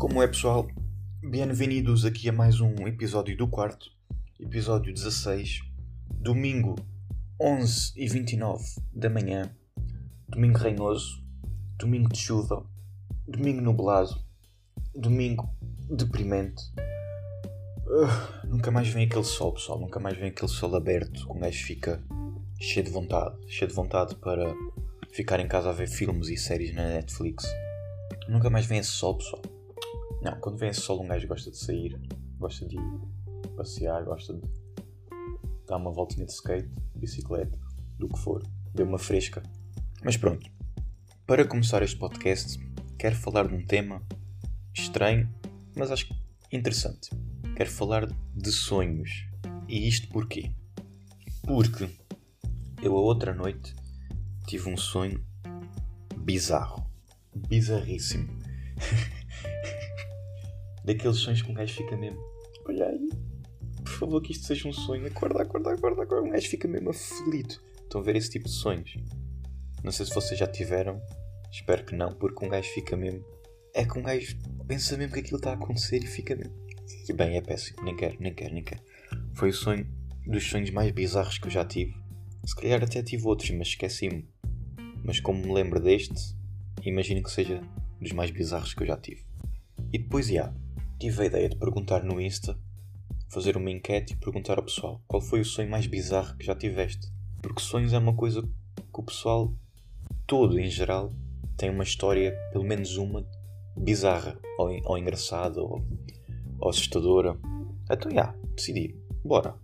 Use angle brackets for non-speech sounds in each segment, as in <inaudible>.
Como é pessoal? Bem-vindos aqui a mais um episódio do quarto, episódio 16, domingo 11 e 29 da manhã, domingo ranhoso, domingo de chuva, domingo nublado, domingo deprimente. Uh, nunca mais vem aquele sol, pessoal, nunca mais vem aquele sol aberto, com um gajo fica cheio de vontade, cheio de vontade para ficar em casa a ver filmes e séries na Netflix. Nunca mais vem esse sol, pessoal. Não, quando vem esse sol um gajo gosta de sair, gosta de passear, gosta de dar uma voltinha de skate, bicicleta, do que for, deu uma fresca. Mas pronto, para começar este podcast, quero falar de um tema estranho, mas acho interessante. Quero falar de sonhos. E isto porquê? Porque eu a outra noite tive um sonho bizarro. Bizarríssimo. <laughs> Daqueles sonhos que um gajo fica mesmo. Olha aí, por favor, que isto seja um sonho. Acorda, acorda, acorda, acorda. Um gajo fica mesmo aflito. Estão a ver esse tipo de sonhos? Não sei se vocês já tiveram. Espero que não, porque um gajo fica mesmo. É que um gajo pensa mesmo que aquilo está a acontecer e fica mesmo. E bem, é péssimo. Nem quero, nem quero, nem quero. Foi o sonho dos sonhos mais bizarros que eu já tive. Se calhar até tive outros, mas esqueci-me. Mas como me lembro deste, imagino que seja dos mais bizarros que eu já tive. E depois, já, tive a ideia de perguntar no Insta, fazer uma enquete e perguntar ao pessoal qual foi o sonho mais bizarro que já tiveste. Porque sonhos é uma coisa que o pessoal todo, em geral, tem uma história, pelo menos uma, bizarra, ou, ou engraçada, ou, ou assustadora. Então, já, decidi, bora.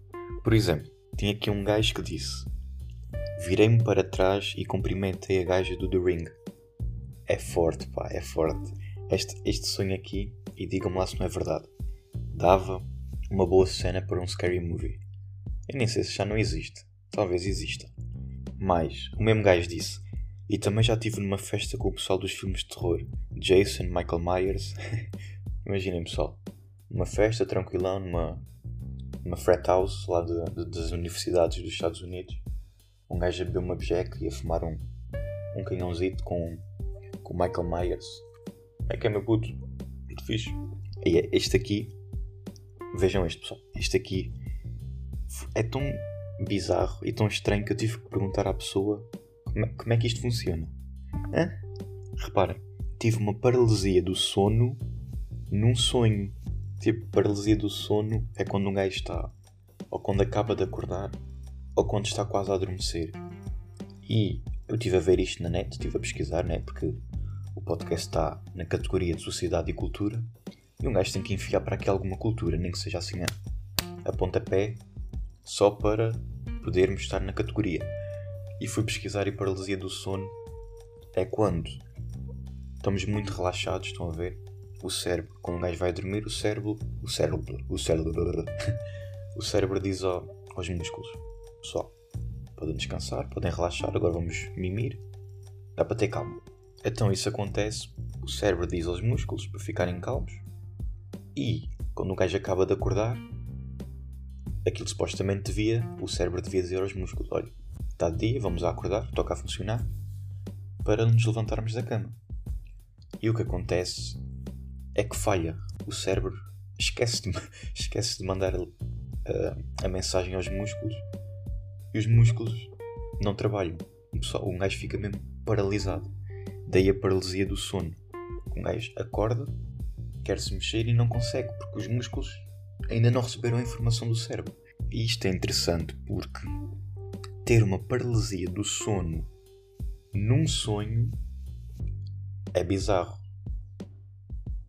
Por exemplo, tinha aqui um gajo que disse Virei-me para trás e cumprimentei a gaja do The Ring. É forte, pá, é forte. Este, este sonho aqui, e digam-me lá se não é verdade, dava uma boa cena para um scary movie. Eu nem sei se já não existe. Talvez exista. Mas, o mesmo gajo disse, e também já estive numa festa com o pessoal dos filmes de terror. Jason, Michael Myers. <laughs> Imaginem, pessoal. Uma festa tranquilão numa, numa frat house lá de, de, das universidades dos Estados Unidos um gajo a beber uma bejeca e a fumar um, um canhãozito com, com Michael Myers. É que é meu puto. Muito fixe. E é este aqui. Vejam este pessoal. Este aqui é tão bizarro e tão estranho que eu tive que perguntar à pessoa como é, como é que isto funciona. Hã? Reparem, tive uma paralisia do sono num sonho. Tipo, paralisia do sono é quando um gajo está ou quando acaba de acordar ou quando está quase a adormecer. E eu estive a ver isto na net, estive a pesquisar, né? Porque o podcast está na categoria de sociedade e cultura. E um gajo tem que enfiar para aqui alguma cultura, nem que seja assim a, a pontapé, só para podermos estar na categoria. E fui pesquisar e paralisia do sono é quando estamos muito relaxados, estão a ver? O cérebro, quando um gajo vai dormir, o cérebro, o cérebro, o cérebro, <laughs> o cérebro diz ao, aos músculos: Pessoal, podem descansar, podem relaxar, agora vamos mimir. Dá para ter calma. Então isso acontece, o cérebro diz aos músculos para ficarem calmos e quando o gajo acaba de acordar, aquilo supostamente devia, o cérebro devia dizer aos músculos, olha, está de dia, vamos a acordar, toca a funcionar, para nos levantarmos da cama. E o que acontece é que falha. O cérebro esquece de, <laughs> esquece de mandar uh, a mensagem aos músculos e os músculos não trabalham. Um, pessoal, um gajo fica mesmo paralisado. Daí a paralisia do sono. Um gajo acorda, quer se mexer e não consegue, porque os músculos ainda não receberam a informação do cérebro. E isto é interessante porque ter uma paralisia do sono num sonho é bizarro.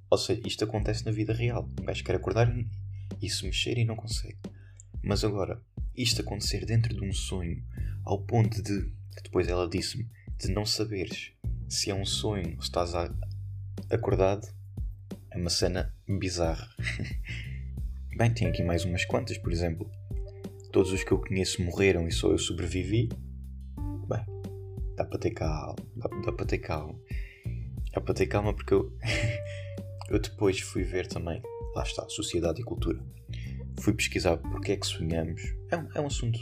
Ou seja, isto acontece na vida real. Um gajo quer acordar e se mexer e não consegue. Mas agora, isto acontecer dentro de um sonho, ao ponto de, depois ela disse-me, de não saberes se é um sonho estás acordado, é uma cena bizarra. <laughs> Bem, tem aqui mais umas quantas, por exemplo. Todos os que eu conheço morreram e só eu sobrevivi. Bem, dá para ter calma, dá, dá para ter calma. Dá para ter calma porque eu, <laughs> eu depois fui ver também, lá está, Sociedade e Cultura fui pesquisar porque é que sonhamos. É um, é um assunto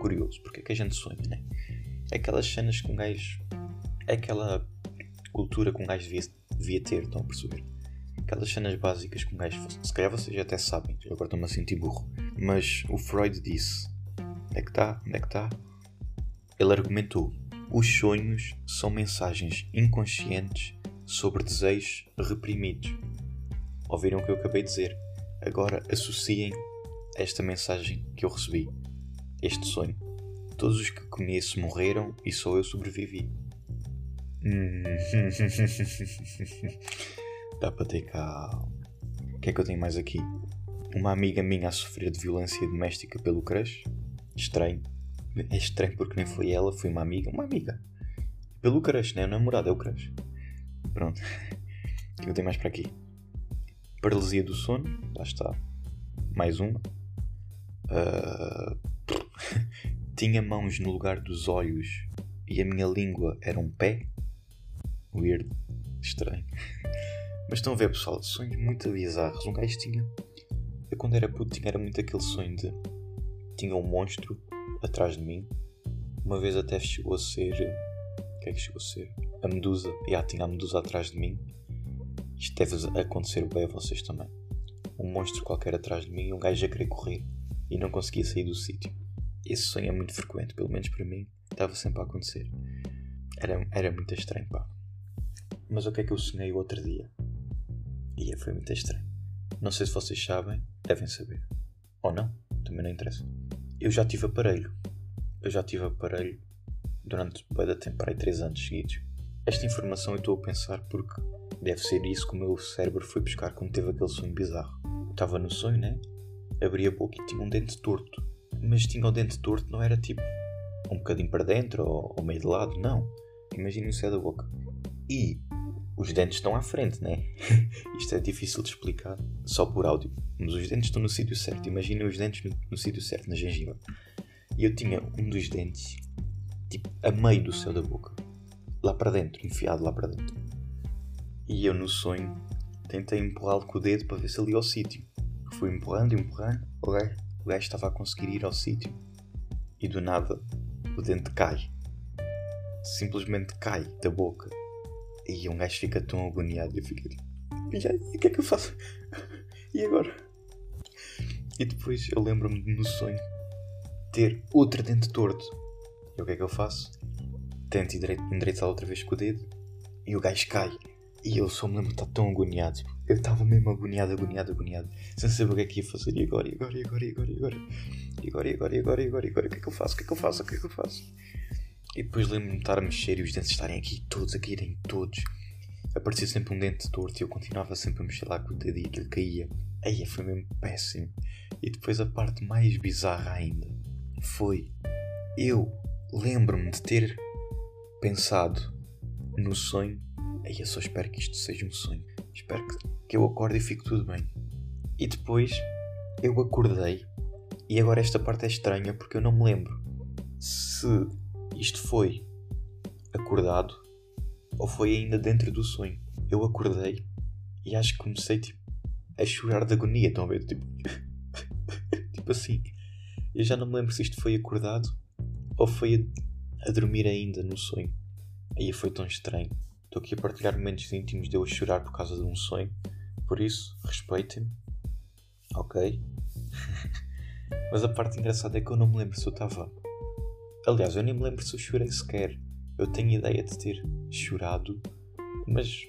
curioso, porque é que a gente sonha, né? É aquelas cenas que um gajo. É aquela cultura que um gajo devia, devia ter, estão a perceber? Aquelas cenas básicas que um gajo. Se calhar vocês até sabem, agora estou-me a sentir burro. Mas o Freud disse: onde é que está? Onde é que está? Ele argumentou: os sonhos são mensagens inconscientes sobre desejos reprimidos. Ouviram o que eu acabei de dizer? Agora associem esta mensagem que eu recebi, este sonho. Todos os que conheço morreram e só eu sobrevivi. <laughs> Dá para ter calma. O que é que eu tenho mais aqui? Uma amiga minha a sofrer de violência doméstica pelo crush. Estranho. É estranho porque nem foi ela, foi uma amiga. Uma amiga. Pelo crush, né? O namorado é o crush. Pronto. O que eu tenho mais para aqui? Paralisia do sono. Lá está. Mais uma. Uh... <laughs> Tinha mãos no lugar dos olhos e a minha língua era um pé. Weird. Estranho. <laughs> Mas estão a ver, pessoal, sonhos muito bizarros. Um gajo tinha. Eu, quando era puto, tinha era muito aquele sonho de. Tinha um monstro atrás de mim. Uma vez até chegou a ser. O que é que chegou a ser? A medusa. Já yeah, tinha a medusa atrás de mim. Isto deve acontecer bem a vocês também. Um monstro qualquer atrás de mim e um gajo a querer correr e não conseguia sair do sítio. Esse sonho é muito frequente, pelo menos para mim, estava sempre a acontecer. Era, era muito estranho, pá. Mas o que é que eu sonhei o outro dia? E foi muito estranho. Não sei se vocês sabem, devem saber. Ou não, também não interessa. Eu já tive aparelho. Eu já tive aparelho durante bem da tempo, aí 3 anos seguidos. Esta informação eu estou a pensar porque deve ser isso que o meu cérebro foi buscar quando teve aquele sonho bizarro. estava no sonho, né? Abri a boca e tinha um dente torto. Mas tinha o dente torto, não era tipo um bocadinho para dentro ou, ou meio de lado, não. Imaginem o céu da boca. E os dentes estão à frente, né? <laughs> Isto é difícil de explicar só por áudio. Mas os dentes estão no sítio certo. Imaginem os dentes no, no sítio certo, na gengiva. E eu tinha um dos dentes, tipo, a meio do céu da boca. Lá para dentro, enfiado lá para dentro. E eu, no sonho, tentei empurrá-lo com o dedo para ver se ele ia ao sítio. Fui empurrando, empurrando. O gajo, o gajo estava a conseguir ir ao sítio. E do nada, o dente cai. Simplesmente cai da boca e um gajo fica tão agoniado. Eu fico tipo, e aí, o que é que eu faço? <laughs> E agora? E depois eu lembro-me no sonho ter outro dente torto. E o que é que eu faço? Tento endireitá-lo outra vez com o dedo e o gajo cai. E eu só me lembro de estar tão agoniado. Eu estava mesmo agoniado, agoniado, agoniado. Sem saber o que é que ia fazer. Agora, e agora, e agora, e agora, e agora? E agora, e agora, e agora, e agora, e agora? O que é que eu faço? O que é que eu faço? O que é que eu faço? E depois lembro-me de estar a mexer e os dentes estarem aqui todos, a caírem todos. Aparecia sempre um dente torto e eu continuava sempre a mexer lá com o dedo e aquilo caía. Aí foi mesmo péssimo. E depois a parte mais bizarra ainda foi eu lembro-me de ter pensado no sonho. Aí eu só espero que isto seja um sonho. Espero que, que eu acorde e fique tudo bem. E depois eu acordei. E agora esta parte é estranha porque eu não me lembro se isto foi acordado ou foi ainda dentro do sonho? Eu acordei e acho que comecei tipo, a chorar de agonia. Estão a ver? Tipo, <laughs> tipo assim. Eu já não me lembro se isto foi acordado ou foi a, a dormir ainda no sonho. Aí foi tão estranho. Estou aqui a partilhar momentos íntimos de eu a chorar por causa de um sonho. Por isso, respeitem-me. Ok? <laughs> Mas a parte engraçada é que eu não me lembro se eu estava Aliás, eu nem me lembro se eu chorei sequer. Eu tenho ideia de ter chorado, mas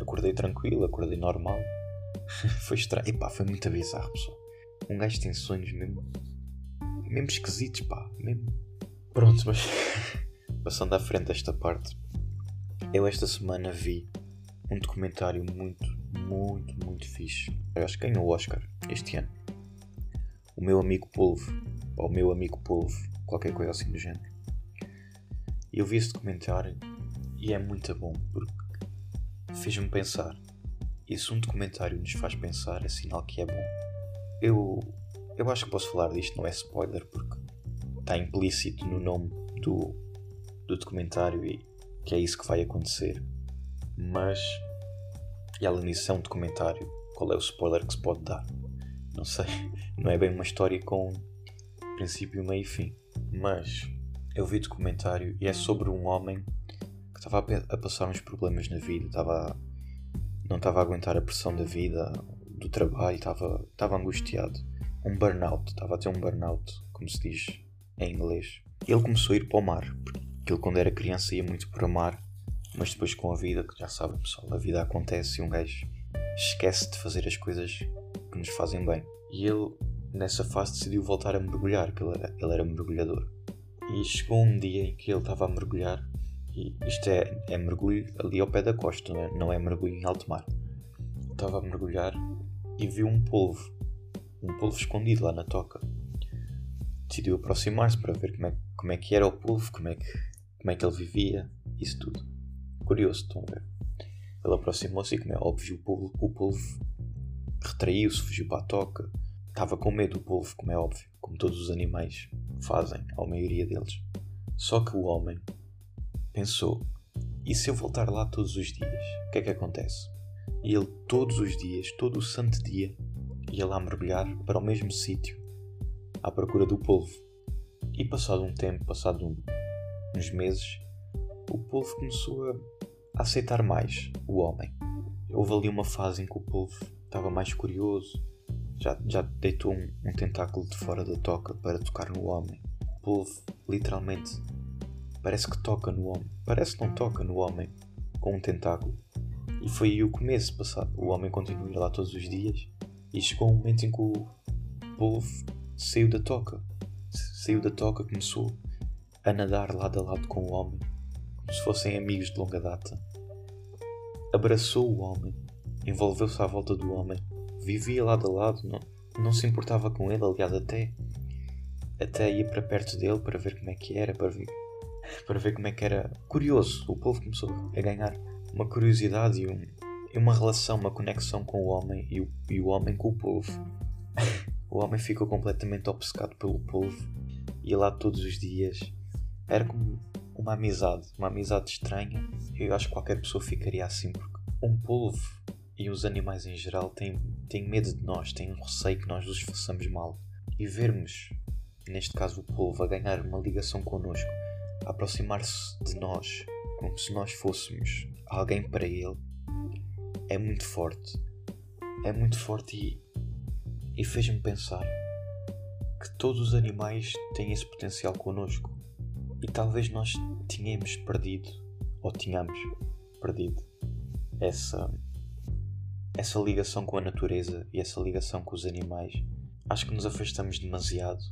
acordei tranquilo, acordei normal. <laughs> foi estranho. Epá, foi muito bizarro, pessoal. Um gajo tem sonhos mesmo. mesmo esquisitos, pá. Mesmo. Pronto, mas. <laughs> passando à frente desta parte. Eu esta semana vi um documentário muito, muito, muito fixe. Eu acho que ganhou o Oscar este ano. O meu amigo Polvo, ou o meu amigo Polvo, qualquer coisa assim do género. Eu vi esse documentário e é muito bom porque fez-me pensar. E se um documentário nos faz pensar, é sinal que é bom. Eu, eu acho que posso falar disto, não é spoiler, porque está implícito no nome do, do documentário e que é isso que vai acontecer. Mas, e além disso, é um documentário. Qual é o spoiler que se pode dar? Não sei. <laughs> Não é bem uma história com princípio, meio e fim. Mas eu vi documentário e é sobre um homem que estava a, passar uns problemas na vida, estava não estava a aguentar a pressão da vida, do trabalho, estava, estava angustiado. Um burnout, estava a ter um burnout, como se diz em inglês. E ele começou a ir para o mar, porque ele quando era criança ia muito para o mar, mas depois com a vida, que já sabem pessoal, a vida acontece e um gajo esquece de fazer as coisas que nos fazem bem. E ele, nessa fase, decidiu voltar a mergulhar, porque ele era, ele era mergulhador. E chegou um dia em que ele estava a mergulhar, e isto é, é mergulho ali ao pé da costa, não é, não é mergulho em alto mar. Estava a mergulhar e viu um polvo, um polvo escondido lá na toca. Decidiu aproximar-se para ver como é, como é que era o polvo, como é que, como é que ele vivia, isso tudo. Curioso, estão a ver? Ele aproximou-se e, como é óbvio, o polvo, o polvo retraiu-se, fugiu para a toca. Estava com medo do polvo, como é óbvio, como todos os animais fazem, a maioria deles. Só que o homem pensou: e se eu voltar lá todos os dias, o que é que acontece? E ele, todos os dias, todo o santo dia, ia lá mergulhar para o mesmo sítio, à procura do polvo. E passado um tempo, passado um, uns meses, o polvo começou a aceitar mais o homem. Houve ali uma fase em que o polvo estava mais curioso, já, já deitou um, um tentáculo de fora da toca para tocar no homem. O polvo, literalmente, parece que toca no homem. Parece que não toca no homem com um tentáculo. E foi aí o começo passado. O homem continua a ir lá todos os dias e chegou um momento em que o polvo saiu da toca. Saiu da toca, começou a nadar lado a lado com o homem, como se fossem amigos de longa data. Abraçou o homem envolveu-se à volta do homem, vivia lado a lado, não, não se importava com ele, aliás, até, até ia para perto dele para ver como é que era, para ver, para ver como é que era. Curioso, o povo começou a ganhar uma curiosidade e, um, e uma relação, uma conexão com o homem e o, e o homem com o povo. <laughs> o homem ficou completamente obcecado pelo povo, ia lá todos os dias. Era como uma amizade, uma amizade estranha. Eu acho que qualquer pessoa ficaria assim, porque um polvo e os animais em geral têm, têm medo de nós, têm um receio que nós os façamos mal. E vermos, neste caso o polvo, a ganhar uma ligação connosco, a aproximar-se de nós, como se nós fôssemos alguém para ele, é muito forte. É muito forte e, e fez-me pensar que todos os animais têm esse potencial connosco. E talvez nós tínhamos perdido, ou tínhamos perdido, essa essa ligação com a natureza e essa ligação com os animais, acho que nos afastamos demasiado.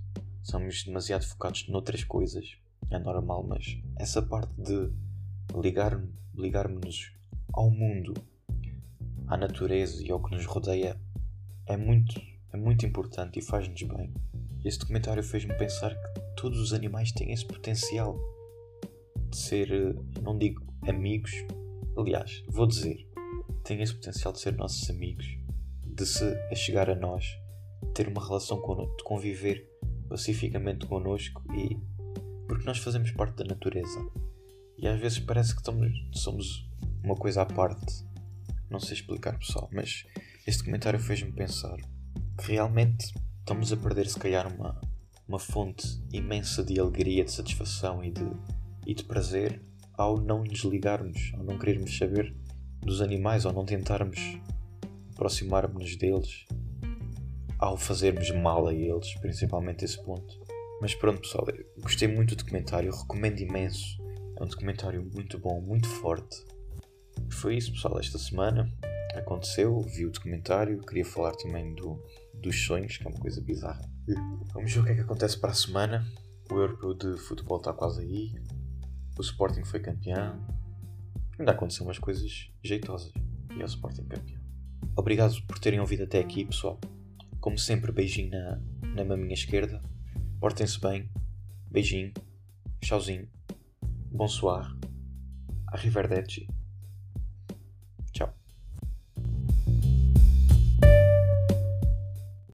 Somos demasiado focados noutras coisas. É normal, mas essa parte de ligar, ligarmos ao mundo, à natureza e ao que nos rodeia é muito, é muito importante e faz-nos bem. Este documentário fez-me pensar que todos os animais têm esse potencial de ser, não digo amigos, aliás, vou dizer, têm esse potencial de ser nossos amigos, de se a chegar a nós, ter uma relação connosco, de conviver pacificamente connosco e porque nós fazemos parte da natureza e às vezes parece que estamos, somos uma coisa à parte. Não sei explicar pessoal, mas este comentário fez-me pensar que realmente estamos a perder se calhar uma, uma fonte imensa de alegria, de satisfação e de, e de prazer ao não nos ligarmos, ao não querermos saber dos animais ou não tentarmos aproximar-nos deles ao fazermos mal a eles, principalmente esse ponto. Mas pronto, pessoal, gostei muito do documentário, recomendo imenso. É um documentário muito bom, muito forte. Foi isso, pessoal, esta semana. Aconteceu, vi o documentário, queria falar também do, dos sonhos, que é uma coisa bizarra. Vamos ver o que é que acontece para a semana. O Europeu de futebol está quase aí. O Sporting foi campeão. Ainda aconteceu umas coisas jeitosas. E é o Sporting campeão. Obrigado por terem ouvido até aqui, pessoal. Como sempre, beijinho na, na maminha esquerda. Portem-se bem. Beijinho. Tchauzinho. Bonsoir. Arrivederci.